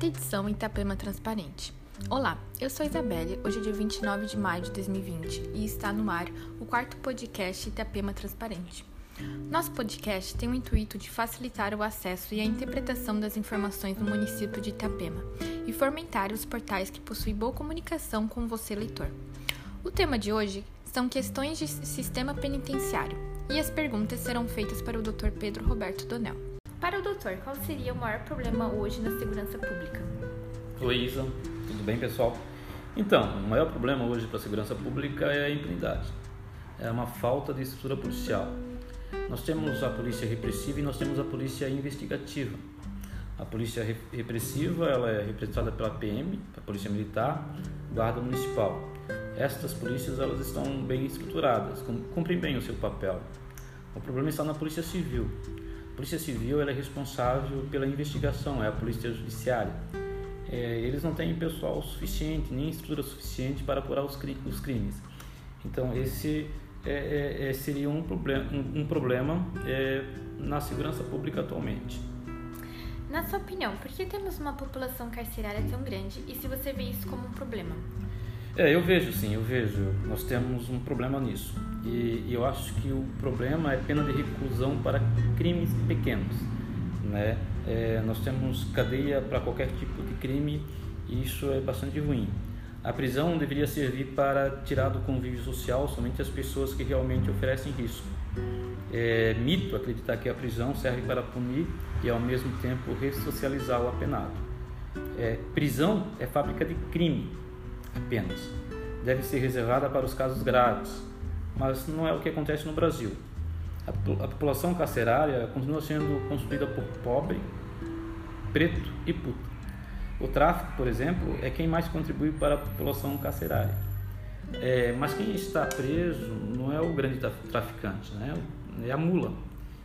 quarta edição Itapema Transparente. Olá, eu sou Isabelle, hoje é dia 29 de maio de 2020 e está no ar o quarto podcast Itapema Transparente. Nosso podcast tem o intuito de facilitar o acesso e a interpretação das informações no município de Itapema e fomentar os portais que possuem boa comunicação com você, leitor. O tema de hoje são questões de sistema penitenciário e as perguntas serão feitas para o Dr. Pedro Roberto Donel. Para o doutor, qual seria o maior problema hoje na segurança pública? Isa. Tudo bem, pessoal? Então, o maior problema hoje para a segurança pública é a impunidade. É uma falta de estrutura policial. Nós temos a polícia repressiva e nós temos a polícia investigativa. A polícia repressiva ela é representada pela PM, a polícia militar, guarda municipal. Estas polícias elas estão bem estruturadas, cumprem bem o seu papel. O problema está na polícia civil. Polícia Civil é responsável pela investigação, é a Polícia Judiciária. É, eles não têm pessoal suficiente, nem estrutura suficiente para apurar os, os crimes. Então, esse é, é, é seria um problema, um, um problema é, na segurança pública atualmente. Na sua opinião, por que temos uma população carcerária tão grande e se você vê isso como um problema? É, eu vejo sim, eu vejo. Nós temos um problema nisso. E, e eu acho que o problema é pena de reclusão para crimes pequenos. Né? É, nós temos cadeia para qualquer tipo de crime e isso é bastante ruim. A prisão deveria servir para tirar do convívio social somente as pessoas que realmente oferecem risco. É mito acreditar que a prisão serve para punir e ao mesmo tempo ressocializar o apenado. É, prisão é fábrica de crime apenas. Deve ser reservada para os casos graves, mas não é o que acontece no Brasil. A, a população carcerária continua sendo construída por pobre, preto e puto. O tráfico, por exemplo, é quem mais contribui para a população carcerária. É, mas quem está preso não é o grande traficante, né? é a mula.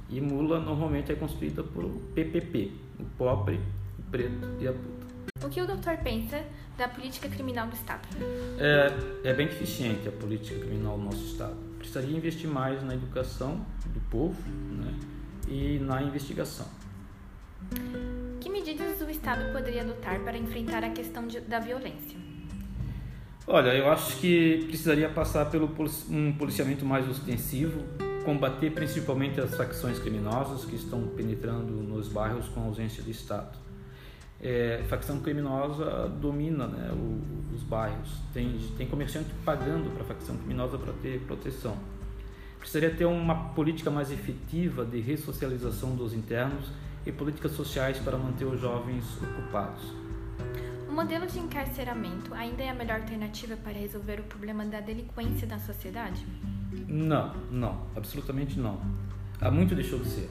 E mula normalmente é construída por PPP, o pobre, o preto e a puta. O que o doutor pensa da política criminal do Estado? É, é bem deficiente a política criminal do nosso Estado. Precisaria investir mais na educação do povo né, e na investigação. Que medidas o Estado poderia adotar para enfrentar a questão de, da violência? Olha, eu acho que precisaria passar pelo um policiamento mais ostensivo, combater principalmente as facções criminosas que estão penetrando nos bairros com ausência de Estado é, facção criminosa domina né, o, os bairros. Tem, tem comerciante pagando para a facção criminosa para ter proteção. Precisaria ter uma política mais efetiva de ressocialização dos internos e políticas sociais para manter os jovens ocupados. O modelo de encarceramento ainda é a melhor alternativa para resolver o problema da delinquência na sociedade? Não, não, absolutamente não. Há muito deixou de ser.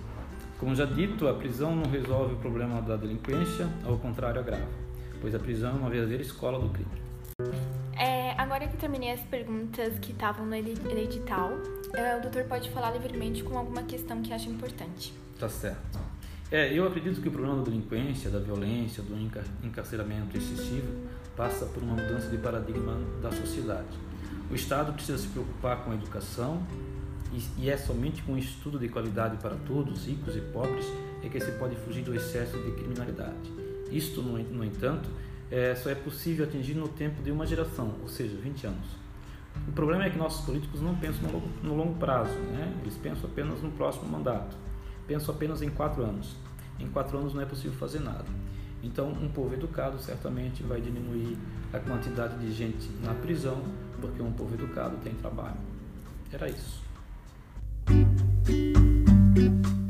Como já dito, a prisão não resolve o problema da delinquência, ao contrário, agrava, pois a prisão é uma verdadeira escola do crime. É, agora que terminei as perguntas que estavam no edital, é, o doutor pode falar livremente com alguma questão que acha importante. Tá certo. É, eu acredito que o problema da delinquência, da violência, do encarceramento excessivo passa por uma mudança de paradigma da sociedade. O Estado precisa se preocupar com a educação, e, é somente com um estudo de qualidade para todos, ricos e pobres, é que se pode fugir do excesso de criminalidade. Isto, no, entanto, é, só é possível atingir no tempo de uma geração, ou seja, 20 anos. O problema é que nossos políticos não pensam no longo, no longo prazo, né? eles pensam apenas no próximo mandato, pensam apenas em quatro anos. Em quatro anos não é possível fazer nada. Então, um povo educado certamente vai diminuir a quantidade de gente na prisão, porque um povo educado tem trabalho. Era isso. Thank you.